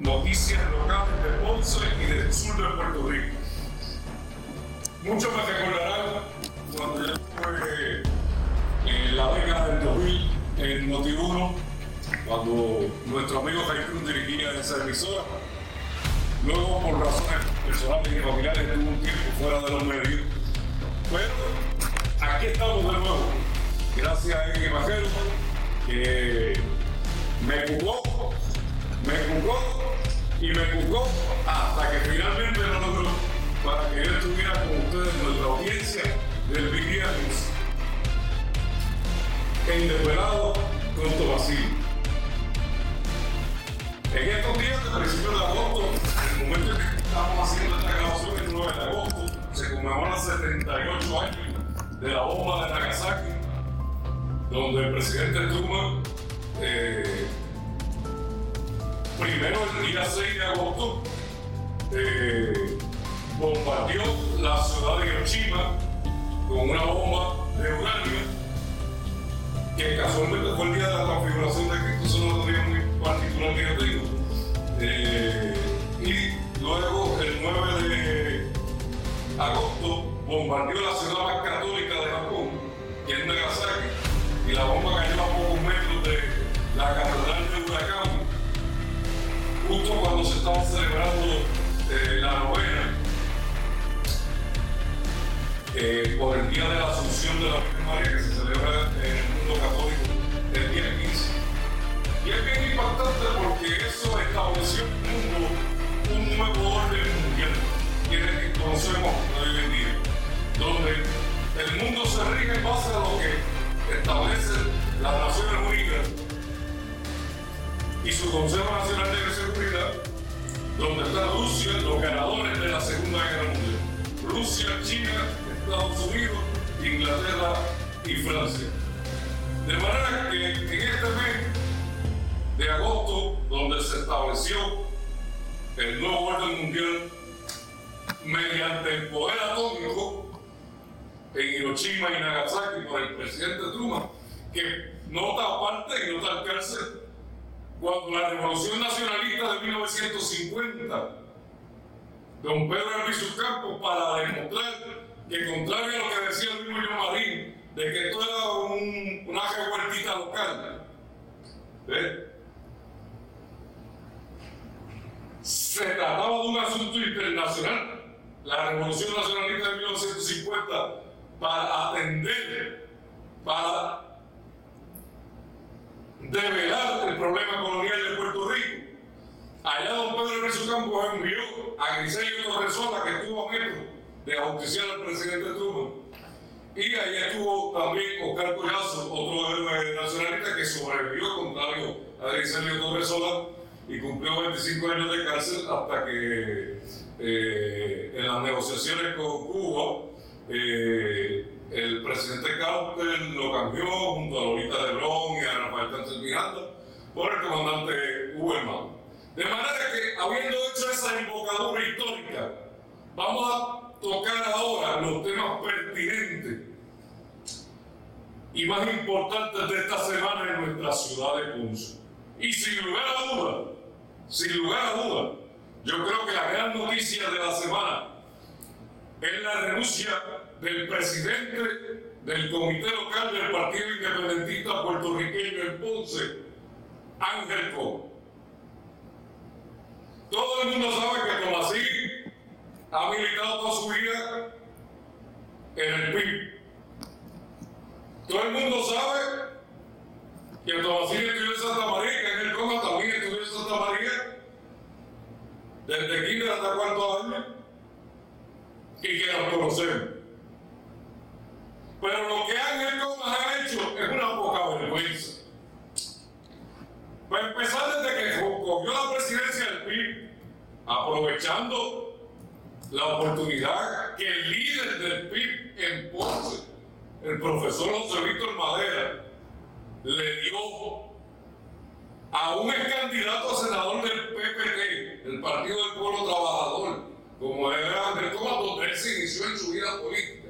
noticias locales de Ponce y del sur de Puerto Rico. Muchos me recordarán cuando yo estuve en la década del 2000 en Noti1, cuando nuestro amigo Jaime Cruz dirigía esa emisora. Luego, por razones personales y familiares, tuvo un tiempo fuera de los medios. Pero aquí estamos de nuevo. Gracias a Eric Majero, que me jugó, me jugó y me jugó hasta que finalmente lo logró para que yo estuviera con ustedes en nuestra audiencia del Vigía News. En Desvelado con Tomasino. En estos días de principios de agosto, en el momento en que estamos haciendo esta grabación, el 9 de agosto, se conmemoran 78 años de la bomba de Nagasaki, donde el presidente Truman, eh, primero el día 6 de agosto, eh, bombardeó la ciudad de Hiroshima con una bomba de uranio, que casualmente fue el día de la configuración de Cristo, eso no lo tenía muy particular que yo tengo. Eh, y luego, el 9 de agosto, bombardeó la ciudad más católica de Japón, que es Nagasaki, y la bomba cayó a pocos metros de la catedral justo cuando se estaba celebrando eh, la novena eh, por el Día de la Asunción de la Virgen María que se celebra en el mundo católico el día 15. Y es bien impactante porque eso estableció un mundo, un nuevo orden mundial, que conocemos hoy en día, donde el mundo se rige en base a lo que establece las Naciones Unidas y su Consejo Nacional de Inglaterra y Francia. De manera que en este mes de agosto, donde se estableció el nuevo orden mundial mediante el poder atómico en Hiroshima y Nagasaki por el presidente Truman, que no está aparte y no está al cárcel, cuando la revolución nacionalista de 1950, don Pedro Albizu Campos, para demostrar que contrario a lo que decía el mismo John Marín, de que esto era un, una revueltita local, se trataba de un asunto internacional. La Revolución Nacionalista de 1950 para atender, para develar el problema colonial de Puerto Rico. Allá don Pedro Rizzo Campos envió a Griselio Torresola, que estuvo a metro de auspiciar al presidente Truman. Y ahí estuvo también Oscar Collazo, otro héroe nacionalista que sobrevivió, contrario a Griselio Torresola, y cumplió 25 años de cárcel hasta que eh, en las negociaciones con Cuba eh, el presidente Carter lo cambió junto a Lolita Lebrón y a Rafael Cáncel Miranda por el comandante Huelman. De manera que, habiendo hecho esa invocadura histórica, vamos a tocar ahora los temas pertinentes y más importantes de esta semana en nuestra ciudad de Ponce. Y sin lugar a dudas, sin lugar a dudas, yo creo que la gran noticia de la semana es la renuncia del presidente del comité local del Partido Independentista Puertorriqueño en Ponce, Ángel Cobo. Todo el mundo sabe que Tomasí ha militado toda su vida en el PIB. Todo el mundo sabe que Tomasí estudió en Santa María, que Ángel Coma también estudió en Santa María, desde kinder hasta cuarto año, y que nos conocemos. Pero lo que Ángel Comas ha hecho es una poca vergüenza. Para empezar, desde que cogió la presidencia del PIB, aprovechando la oportunidad que el líder del PIB en Ponce, el profesor José Víctor Madera, le dio a un ex candidato a senador del PPT, el Partido del Pueblo Trabajador, como era Andrés Comas, donde él se inició en su vida política.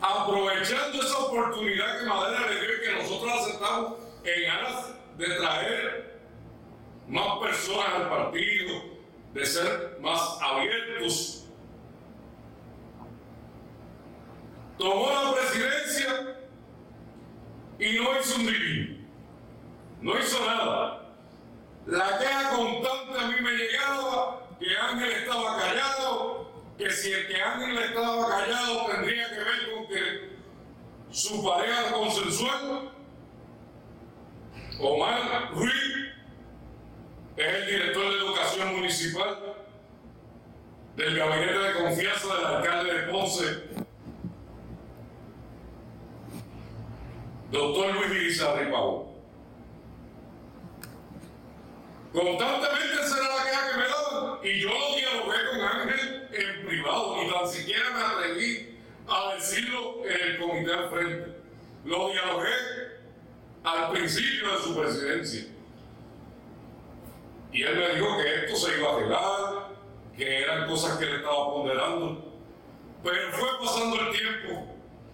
Aprovechando esa oportunidad que Madera le dio y que nosotros aceptamos en aras de traer más personas al partido, de ser más abiertos. Tomó la presidencia y no hizo un divino. No hizo nada. La queja constante a mí me llegaba que Ángel estaba callado, que si el que Ángel estaba callado tendría que ver con que su pareja consensual, Omar Ruiz, es el director de educación municipal del gabinete de confianza del alcalde de Ponce, doctor Luis Irizarry Pau. Constantemente será la queja que me daban y yo lo dialogué con Ángel en privado y tan siquiera me atreví a decirlo en el comité al frente. Lo dialogué al principio de su presidencia. Y él me dijo que esto se iba a arreglar, que eran cosas que le estaba ponderando. Pero fue pasando el tiempo,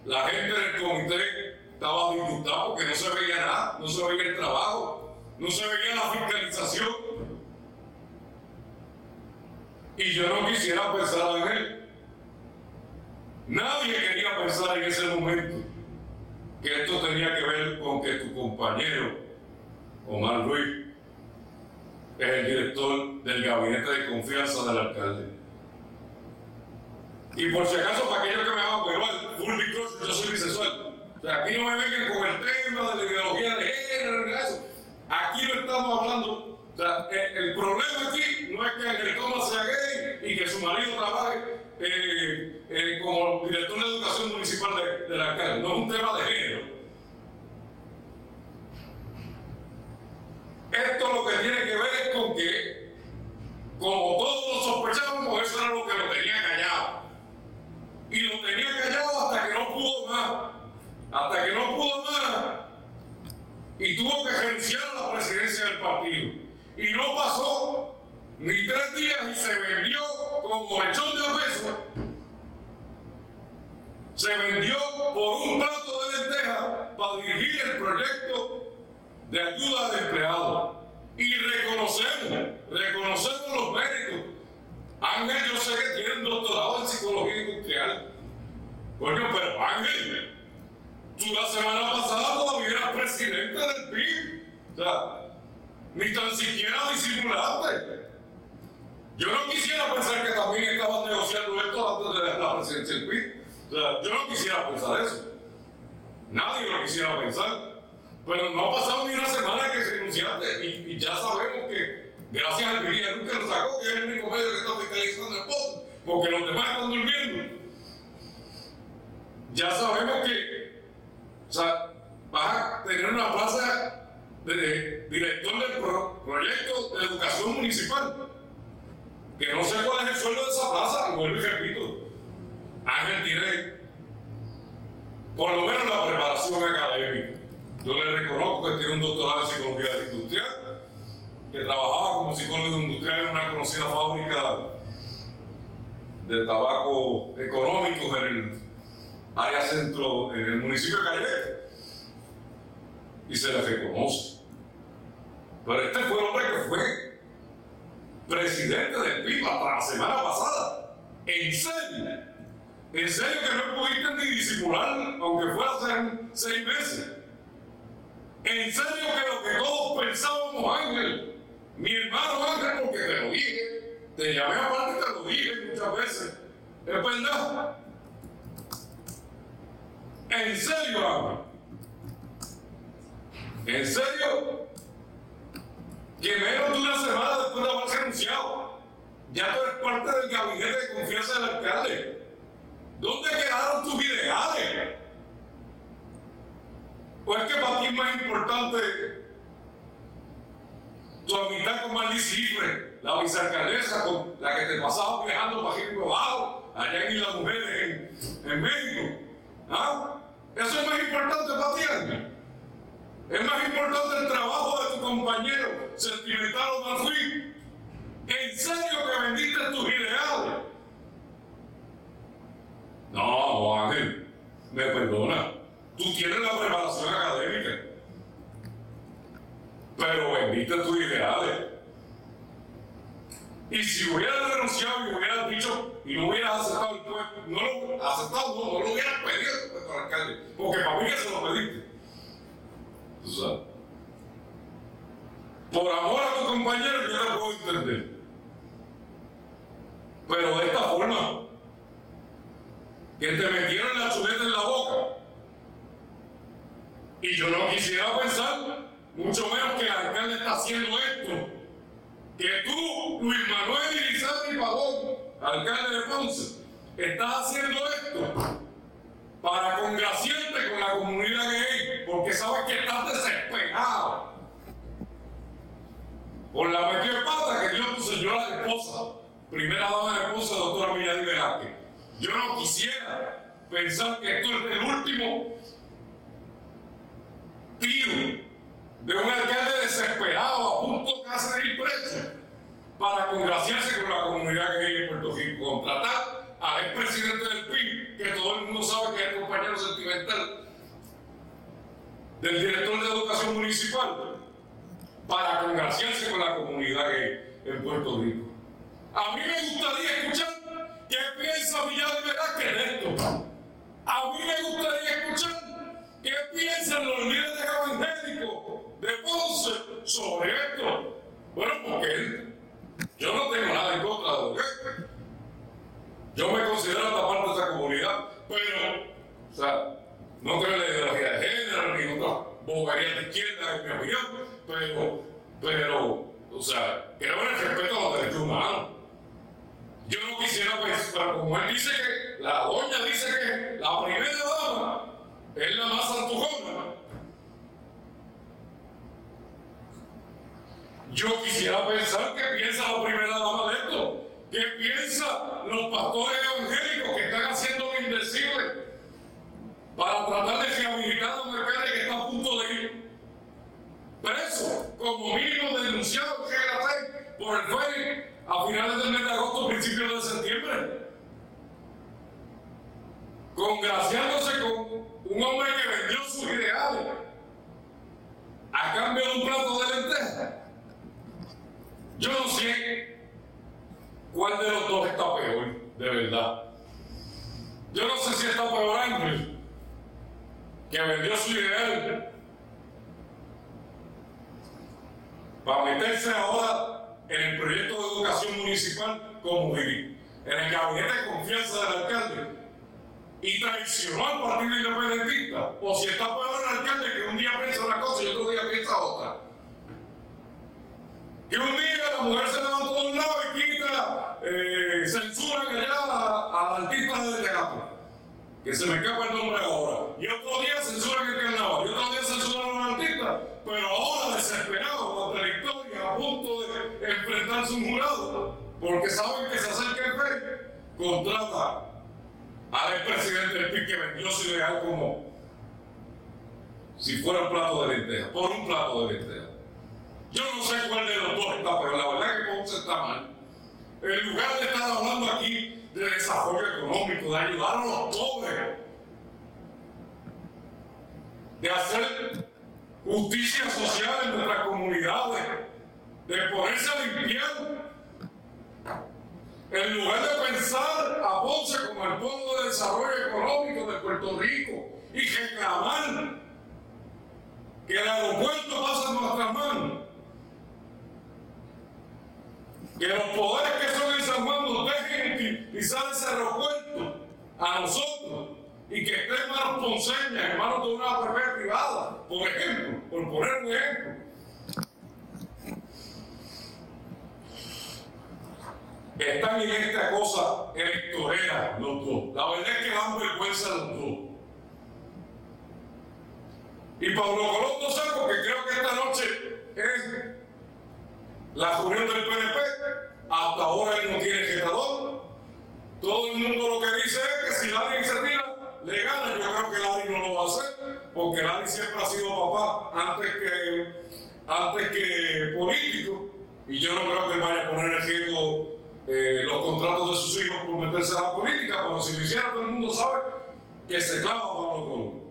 la gente del comité estaba disgustada porque no se veía nada, no se veía el trabajo, no se veía la fiscalización. Y yo no quisiera pensar en él. Nadie quería pensar en ese momento que esto tenía que ver con que tu compañero, Omar Ruiz, es el director del gabinete de confianza del alcalde. Y por si acaso, para aquellos que me van a probar, full yo soy bisexual. O sea, aquí no me vengan con el tema de la ideología de género. Aquí no estamos hablando. O sea, el, problema aquí no es que el Thomas sea gay y que su marido trabaje eh, eh, como director de educación municipal de, de la alcalde. No es un tema de género. Esto lo que tiene que ver es con que, como todos lo sospechábamos, eso era lo que lo tenía callado. Y lo tenía callado hasta que no pudo más. Hasta que no pudo más. Y tuvo que renunciar a la presidencia del partido. Y no pasó ni tres días y se vendió como lechón de pesos. Se vendió por un plato de lentejas para dirigir el proyecto de ayuda de empleados. Y reconocemos, reconocemos los méritos. Ángel, yo sé que tiene un doctorado en psicología industrial. Coño, pero Ángel, tú la semana pasada todavía eras presidente del PIB. O sea, ni tan siquiera disimulaste. Yo no quisiera pensar que también estaban negociando esto antes de la presidencia del PIB. Yo no quisiera pensar eso. Nadie lo quisiera pensar. Pero no ha pasado ni una semana ya sabemos que, gracias al Villa nunca lo sacó, que es el único medio que está fiscalizando el post, porque los demás están durmiendo. Ya sabemos que, o sea, vas a tener una plaza de, director del proyecto de educación municipal, que no sé cuál es el sueldo de esa plaza, vuelvo y repito, Ángel tiene por lo menos la preparación académica yo le reconozco que tiene un doctorado en psicología industrial, que trabajaba como psicólogo industrial en una conocida fábrica de tabaco económico en el área centro, en el municipio de Calle. Y se le reconoce. Pero este fue el hombre que fue presidente del PIB hasta la semana pasada. En serio. En serio que no pudiste ni disimular, aunque fuera hace seis meses. En serio que lo que todos pensábamos, Ángel, mi hermano Ángel, porque te lo dije, te llamé aparte y te lo dije muchas veces. Es verdad. En serio, Ángel. En serio. Que menos de una semana después de haberse anunciado, ya tú eres parte del gabinete de confianza del alcalde. ¿Dónde quedaron tus ideales? ¿O es que para ti es más importante tu amistad con Marley Cifre, la vicealcaldesa con la que te pasabas viajando para aquí abajo, allá en las mujeres en, México? ¿Ah? Eso es más importante para ti. Es más importante el trabajo de tu compañero sentimental o Marfil. ¿En serio que vendiste tus ideales? No, Ángel, me perdona. Tú tienes la preparación académica. Pero vendiste tus ideales. Y si hubieras renunciado y hubieras dicho y no hubieras aceptado el puesto, no lo aceptado, no, no lo hubieras pedido el puesto al alcalde, porque para mí se lo pediste. Por amor a tu compañero yo te puedo entender. Pero de esta forma, que te metieron la chuleta en la boca. Y yo no quisiera pensar, mucho menos que el alcalde está haciendo esto. Que tú, Luis Manuel Irizarry Pavón, alcalde de Ponce, estás haciendo esto para congraciarte con la comunidad gay, porque sabes que estás desesperado por la metida pata que Dios tu señora esposa, primera dama de esposa, doctora Millán Velázquez. Yo no quisiera pensar que esto es el último tiro de un alcalde desesperado a punto casi de ir preso para congraciarse con la comunidad que hay en Puerto Rico, contratar al expresidente del PIB, que todo el mundo sabe que es el compañero sentimental del director de educación municipal, para congraciarse con la comunidad gay en Puerto Rico. A mí me gustaría escuchar qué piensa Villar de Velázquez de esto. A mí me gustaría escuchar qué piensan los líderes evangélicos de Ponce sobre esto. Bueno, porque yo no tengo nada en contra de lo Yo me considero esta parte de esa comunidad, pero, o sea, no creo en la ideología de género ni otra bobería de izquierda, en mi opinión pero, pero, o sea, creo en el respeto a los derechos humanos. Yo no quisiera pensar, como él dice que, la doña dice que la primera dama es la más antujona. Yo quisiera pensar que piensa la primera dama de esto, que piensa los pastores evangélicos que están haciendo lo indecible para tratar de rehabilitar a un alcalde que está a punto de ir preso, como mínimo denunciado por el juez a finales del mes de agosto, principios de septiembre. Congraciándose con un hombre que vendió sus ideales a cambio de un plato de lentejas. Yo no sé cuál de los dos está peor, de verdad. Yo no sé si está peor Ángel, que vendió su ideal para meterse ahora en el proyecto de educación municipal como vivir, en el gabinete de confianza del alcalde y traicionó al partido independentista, o si está peor el alcalde que un día piensa una cosa y otro día piensa otra. Que un la mujer se levantó de un lado y quita, eh, censura allá al artista del teatro, que se me escapa el nombre ahora, y otro día censura que carnaval, y otro día censura a los artistas, pero ahora desesperado ante la historia, a punto de enfrentarse un jurado, porque saben que se acerca el rey, contrata al expresidente del PIB que vendió su ideal como si fuera un plato de lentejas, por un plato de lentejas. Yo no sé cuál de los dos está, pero la verdad es que Ponce está mal. En lugar de estar hablando aquí de desarrollo económico, de ayudar a los pobres, de hacer justicia social en nuestras comunidades, de ponerse a limpiar. En lugar de pensar a Ponce como el pueblo de desarrollo económico de Puerto Rico y reclamar que el aeropuerto pasa en nuestras manos, que los poderes que son en San Juan nos dejen utilizar ese aeropuerto a nosotros y que esté en manos ponceñas, en manos de una APP privada, por ejemplo, por poner un ejemplo. Están en esta cosa electorera los dos. La verdad es que dan vergüenza los dos. Y Pablo Colón no sé porque creo que esta noche es la reunión del PNP. Hasta ahora él no tiene generador. Todo el mundo lo que dice es que si nadie se tira, le gana. Yo creo que Larry no lo va a hacer, porque Larry siempre ha sido papá antes que, antes que político. Y yo no creo que vaya a poner en riesgo eh, los contratos de sus hijos por meterse a la política, pero si lo hiciera todo el mundo sabe que se clava Pablo Colón.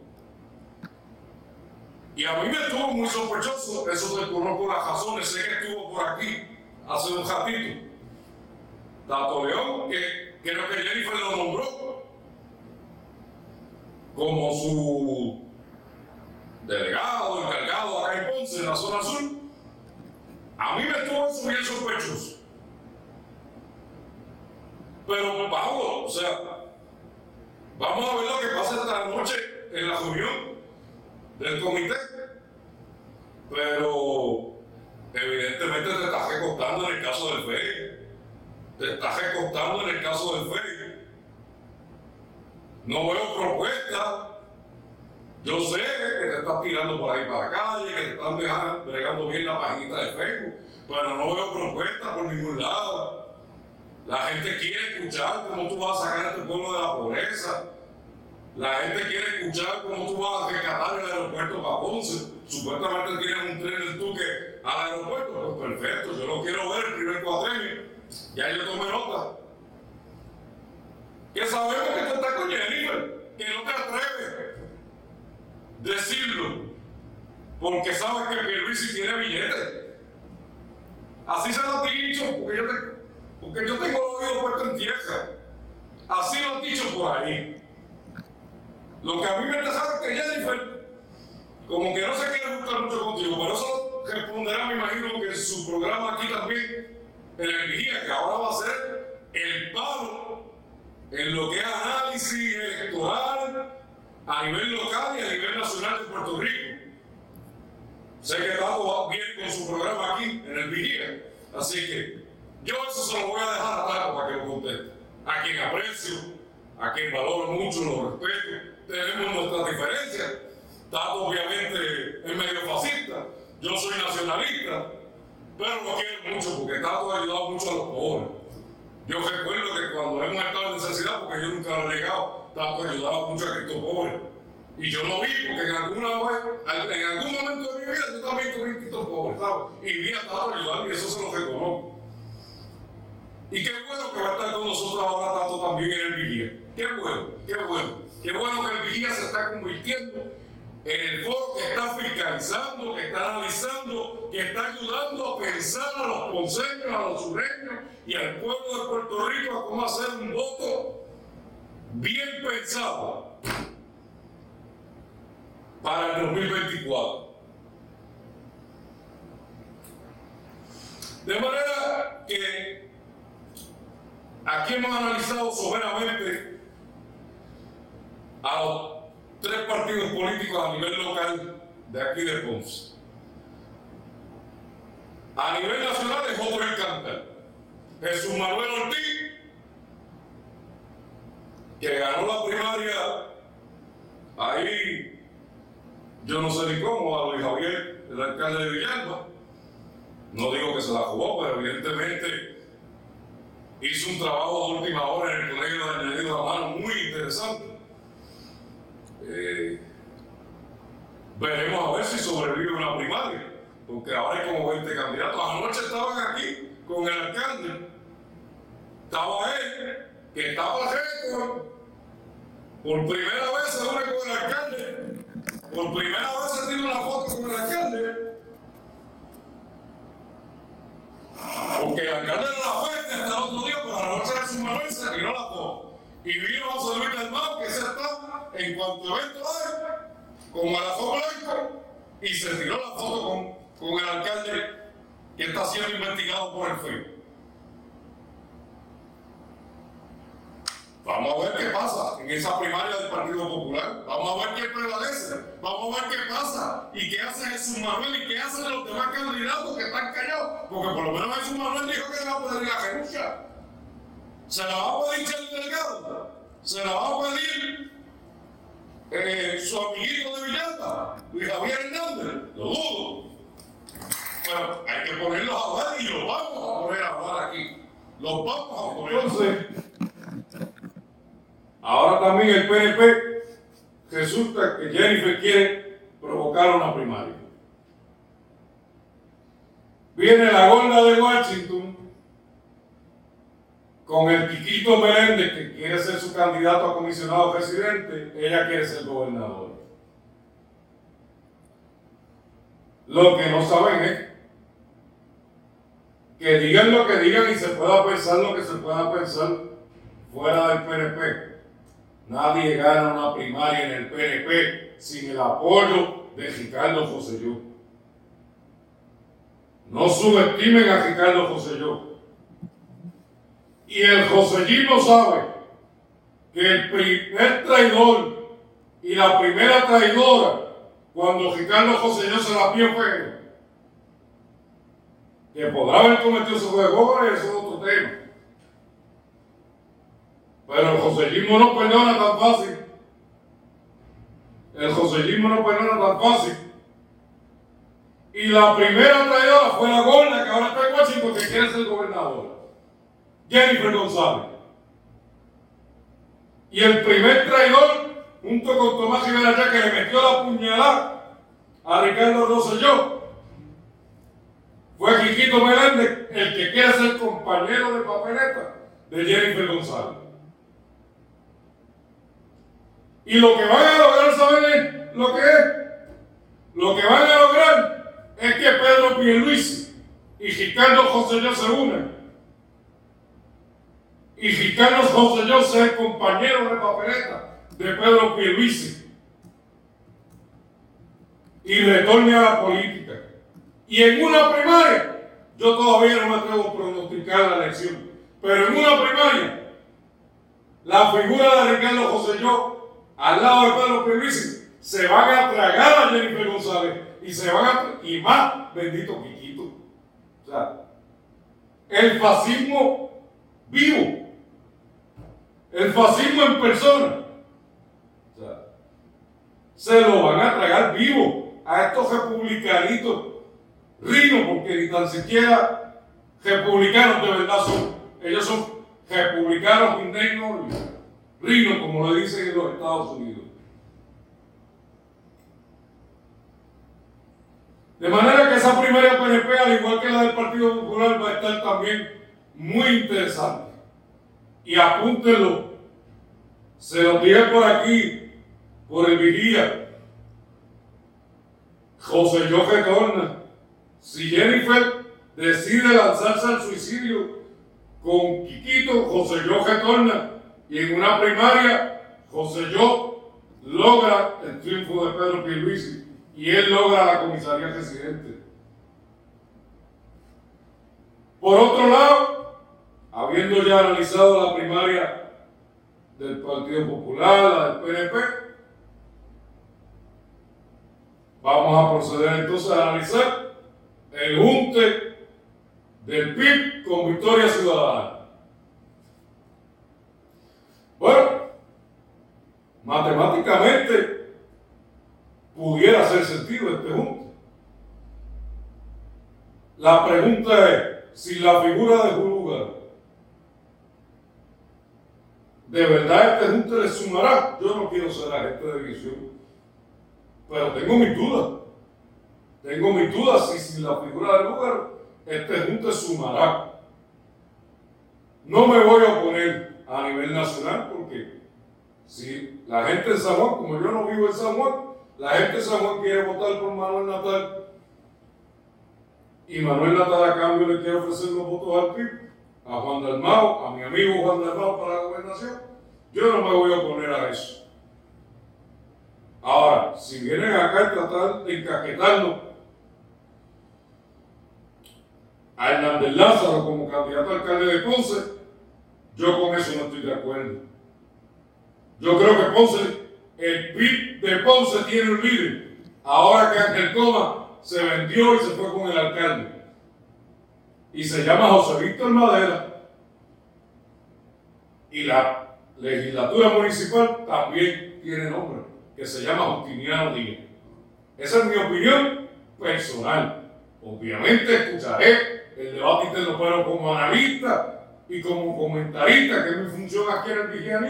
Y a mí me estuvo muy sospechoso, eso te conozco las razones, sé que estuvo por aquí hace un ratito. Tato León, que creo que Jennifer lo nombró como su delegado, encargado acá en Ponce, en la zona sur. A mí me estuvo eso bien sospechoso. Pero Pablo, o sea, vamos a ver lo que pasa esta noche en la reunión del comité. Pero evidentemente te estás recostando en el caso del FEI. Te estás recostando en el caso del FEI. No veo propuestas. Yo sé que te estás tirando por ahí para la calle, que te están dejando, bregando bien la página de Facebook, pero no veo propuestas por ningún lado. La gente quiere escuchar cómo tú vas a sacar a tu pueblo de la pobreza. La gente quiere escuchar cómo tú vas a rescatar el aeropuerto para Ponce. Supuestamente tienes un tren del Tuque al aeropuerto. Pues perfecto, yo lo quiero ver el primer cuadrenio. Ya yo tomé nota. Que sabemos que tú estás con Jennifer, que no te atreves a decirlo, porque sabes que Pierluisi tiene billetes. Así se lo he dicho, porque yo, te, porque yo tengo los oídos puestos en tierra. Así lo han dicho por ahí. Lo que a mí me es que Jennifer, como que no se quiere gustar mucho contigo, pero eso responderá, me imagino, que su programa aquí también, en el vigía, que ahora va a ser el paro en lo que es análisis electoral a nivel local y a nivel nacional de Puerto Rico. Sé que va bien con su programa aquí, en el vigía, así que yo eso se lo voy a dejar a para que lo conteste. A quien aprecio, a quien valoro mucho, lo respeto, tenemos nuestras diferencias. Tato obviamente es medio fascista, yo soy nacionalista, pero lo quiero mucho porque Tato ha ayudado mucho a los pobres. Yo recuerdo que cuando hemos estado en necesidad, porque yo nunca lo he negado, Tato ayudaba mucho a Cristo pobre. Y yo lo vi porque en alguna vez, en algún momento de mi vida yo también tuve Cristo pobre, ¿sabes? Y vi a Tato ayudar y eso se lo reconozco. Y qué bueno que va a estar con nosotros ahora Tato también en el vigía. Qué bueno, qué bueno. Qué bueno que el vigía se está convirtiendo en el foro que está fiscalizando, que está analizando, que está ayudando a pensar a los ponceños, a los sureños y al pueblo de Puerto Rico a cómo hacer un voto bien pensado para el 2024. De manera que aquí hemos analizado soberanamente a los tres partidos políticos a nivel local de aquí de Ponce. A nivel nacional es otro encantar. Jesús Manuel Ortiz, que ganó la primaria ahí, yo no sé ni cómo, a Luis Javier, el alcalde de Villalba. No digo que se la jugó, pero evidentemente hizo un trabajo de última hora en el Colegio de Añadido a Mano muy interesante. Eh, veremos a ver si sobrevive una primaria, porque ahora hay como 20 candidatos. Anoche estaban aquí con el alcalde, estaba él, que estaba récord, por primera vez se une con el alcalde, por primera vez se tiene una foto con el alcalde. Porque el alcalde no la fue hasta el otro día, pero anoche su Manuel se tiró la foto. Y vino José Luis del Mar, que se está en cuanto evento hay, con Malazón Blanco, y se tiró la foto con, con el alcalde que está siendo investigado por el FEI. Vamos a ver qué pasa en esa primaria del Partido Popular. Vamos a ver qué prevalece. Vamos a ver qué pasa y qué hace Jesús Manuel y qué hacen los demás candidatos que están callados. Porque por lo menos Jesús Manuel dijo que va a poder ir a. ¿Se la va a pedir el Delgado? ¿Se la va a pedir eh, su amiguito de Villalba, Luis Javier Hernández? Lo dudo. Bueno, hay que ponerlos a hablar y los vamos a poner a hablar aquí. Los vamos a poner. Entonces, ahora también el PNP resulta que Jennifer quiere provocar una primaria. Viene la gorda de Washington con el Quiquito Meléndez, que quiere ser su candidato a comisionado presidente, ella quiere ser gobernador. Lo que no saben es que digan lo que digan y se pueda pensar lo que se pueda pensar fuera del PNP. Nadie gana una primaria en el PNP sin el apoyo de Ricardo Joselló. No subestimen a Ricardo Joselló. Y el Josellismo sabe que el primer traidor y la primera traidora cuando Ricardo Joselló se la vio fue que podrá haber cometido su juego, eso es otro tema. Pero el josellismo no perdona tan fácil. El josellismo no perdona tan fácil. Y la primera traidora fue la gorda que ahora está en Washington que quiere ser gobernadora. Jennifer González. Y el primer traidor, junto con Tomás Rivera que le metió la puñalada a Ricardo Rosselló, fue Quiquito Meléndez el que quiere ser compañero de papeleta de Jennifer González. Y lo que van a lograr, ¿saben lo que es? Lo que van a lograr es que Pedro Pierluisi y Ricardo José Yo se unan. Y Ricardo José Yo sea compañero de papeleta de Pedro Pierluisi. Y retorne a la política. Y en una primaria, yo todavía no me atrevo a pronosticar la elección, pero en una primaria, la figura de Ricardo José Yo, al lado de Pedro Pierluisi, se van a tragar a Jennifer González y se van a y más bendito Quiquito. O sea, el fascismo vivo, el fascismo en persona. Se lo van a tragar vivo a estos republicanitos Rino, porque ni tan siquiera republicanos de verdad son. Ellos son republicanos indignos, Rino, como le dicen en los Estados Unidos. De manera que esa primera PNP, al igual que la del Partido Popular, va a estar también muy interesante. Y apúntenlo. Se lo dije por aquí, por el vigía. José Jorge Torna si Jennifer decide lanzarse al suicidio con Quiquito, José Yo retorna y en una primaria José Yo logra el triunfo de Pedro Pierluisi y él logra la comisaría residente. Por otro lado, habiendo ya analizado la primaria del Partido Popular, la del PNP, vamos a proceder entonces a analizar el junte del PIB con Victoria Ciudadana. Bueno, matemáticamente pudiera hacer sentido este junte. La pregunta es, si la figura de Juluga de verdad este junte le sumará, yo no quiero ser agente de división, pero tengo mis dudas. Tengo mis dudas si sin la figura del lugar este junte sumará. No me voy a oponer a nivel nacional porque si la gente de San Juan, como yo no vivo en San Juan, la gente de San Juan quiere votar por Manuel Natal y Manuel Natal a cambio le quiere ofrecer los votos al PIB, a Juan Dalmao, a mi amigo Juan Dalmao para la gobernación, yo no me voy a oponer a eso. Ahora, si vienen acá a tratar de encaquetarnos a Hernández Lázaro como candidato a alcalde de Ponce, yo con eso no estoy de acuerdo. Yo creo que Ponce, el PIB de Ponce tiene un líder. Ahora que Ángel Coma se vendió y se fue con el alcalde. Y se llama José Víctor Madera. Y la legislatura municipal también tiene nombre, que se llama Justiniano Díaz. Esa es mi opinión personal. Obviamente escucharé el debate interno, como analista y como comentarista, que es mi función aquí en el Vigia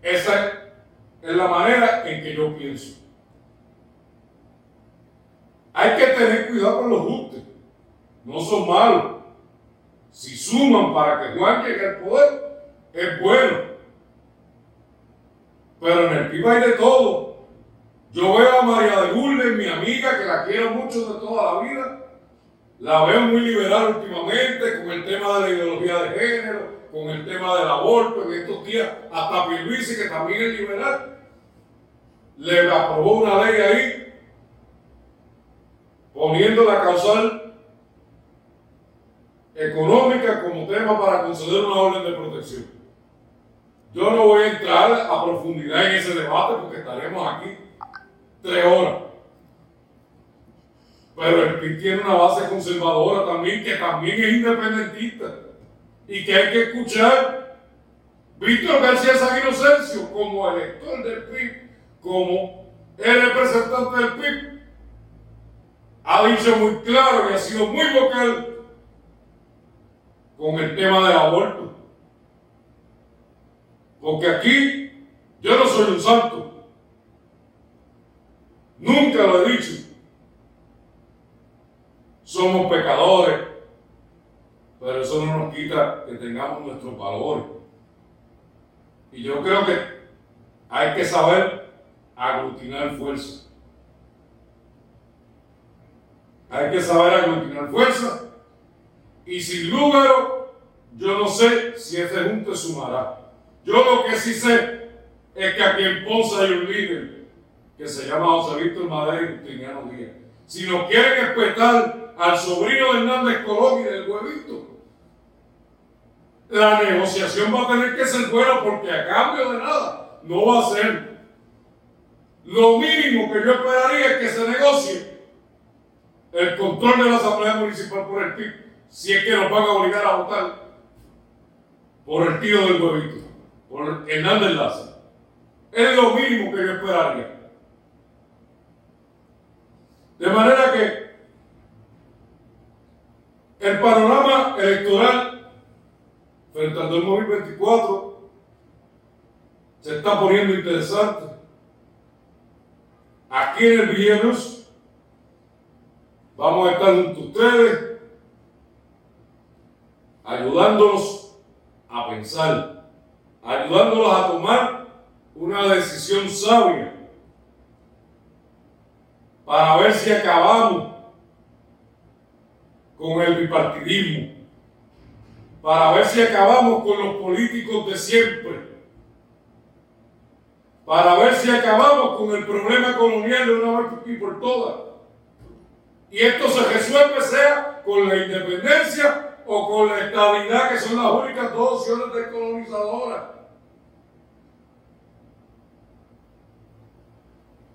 esa es la manera en que yo pienso. Hay que tener cuidado con los justos. No son malos. Si suman para que Juan llegue al poder, es bueno. Pero en el PIB hay de todo. Yo veo a María de Lourdes, mi amiga, que la quiero mucho de toda la vida. La veo muy liberal últimamente con el tema de la ideología de género, con el tema del aborto en estos días. Hasta Pierluisi, que también es liberal, le aprobó una ley ahí poniendo la causal económica como tema para conceder una orden de protección. Yo no voy a entrar a profundidad en ese debate porque estaremos aquí tres horas. Pero el PIB tiene una base conservadora también, que también es independentista y que hay que escuchar. Víctor García Saguino Celcio, como elector del PIB, como el representante del PIB, ha dicho muy claro y ha sido muy vocal con el tema del aborto. Porque aquí yo no soy un santo. Nunca lo he dicho. Somos pecadores, pero eso no nos quita que tengamos nuestros valores. Y yo creo que hay que saber aglutinar fuerza. Hay que saber aglutinar fuerza y sin lugar, yo no sé si ese junte sumará. Yo lo que sí sé es que aquí en Ponce hay un líder que se llama José Víctor Madera y Justiniano Díaz. Si nos quieren respetar al sobrino de Hernández Colón y del huevito, la negociación va a tener que ser buena porque a cambio de nada no va a ser. Lo mínimo que yo esperaría es que se negocie el control de la Asamblea Municipal por el PIB si es que nos van a obligar a votar por el tío del huevito, por Hernández Laza. Es lo mínimo que yo esperaría. De manera que el panorama electoral frente al 2024 se está poniendo interesante. Aquí en el Villeneuve vamos a estar junto a ustedes ayudándolos a pensar, ayudándolos a tomar una decisión sabia para ver si acabamos con el bipartidismo, para ver si acabamos con los políticos de siempre, para ver si acabamos con el problema colonial de una vez y por todas. Y esto se resuelve sea con la independencia o con la estabilidad, que son las únicas dos opciones descolonizadoras.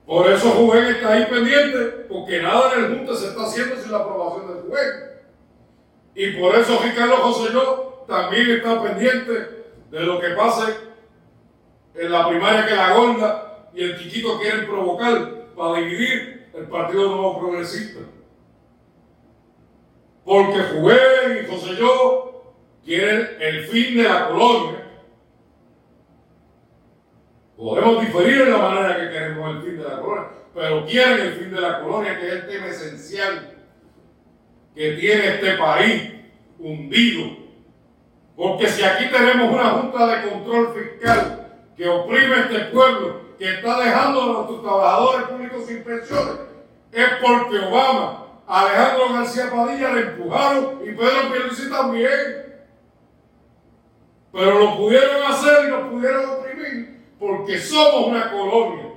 Por eso Juven está ahí pendiente, porque nada en el Junta se está haciendo sin la aprobación del Juven. Y por eso Ricardo José también está pendiente de lo que pase en la primaria que la Gorda y el Chiquito quieren provocar para dividir el Partido Nuevo Progresista. Porque Jugué y José Yo quieren el fin de la colonia. Podemos diferir en la manera que queremos el fin de la colonia, pero quieren el fin de la colonia, que es el tema esencial que tiene este país hundido. Porque si aquí tenemos una junta de control fiscal que oprime este pueblo, que está dejando a nuestros trabajadores públicos sin pensiones, es porque Obama Alejandro García Padilla le empujaron y Pedro Pierluisi también. Pero lo pudieron hacer y lo pudieron oprimir porque somos una colonia.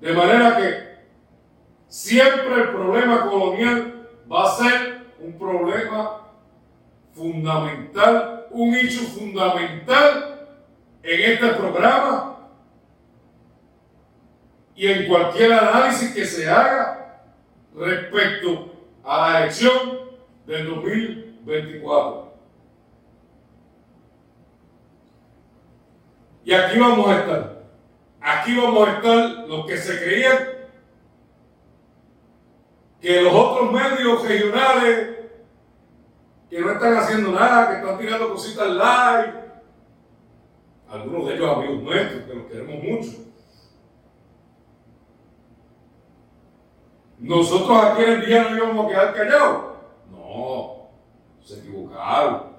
De manera que siempre el problema colonial va a ser un problema fundamental, un hecho fundamental en este programa y en cualquier análisis que se haga respecto a la elección del 2024. Y aquí vamos a estar. Aquí vamos a estar los que se creían que los otros medios regionales que no están haciendo nada, que están tirando cositas live, algunos de ellos amigos nuestros, que los queremos mucho, ¿Nosotros aquí en el día no íbamos a quedar callados? No, se equivocaron.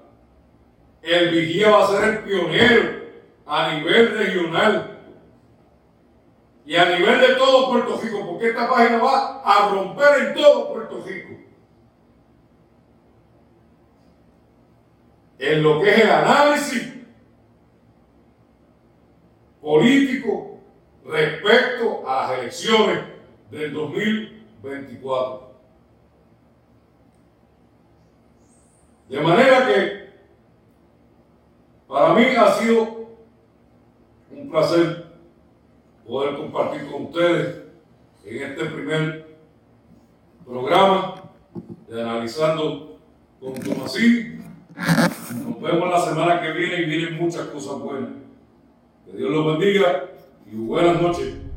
El vigía va a ser el pionero a nivel regional y a nivel de todo Puerto Rico, porque esta página va a romper en todo Puerto Rico. En lo que es el análisis político respecto a las elecciones del 2024. De manera que para mí ha sido un placer poder compartir con ustedes en este primer programa de Analizando con Tomasín. Nos vemos la semana que viene y vienen muchas cosas buenas. Que Dios los bendiga y buenas noches.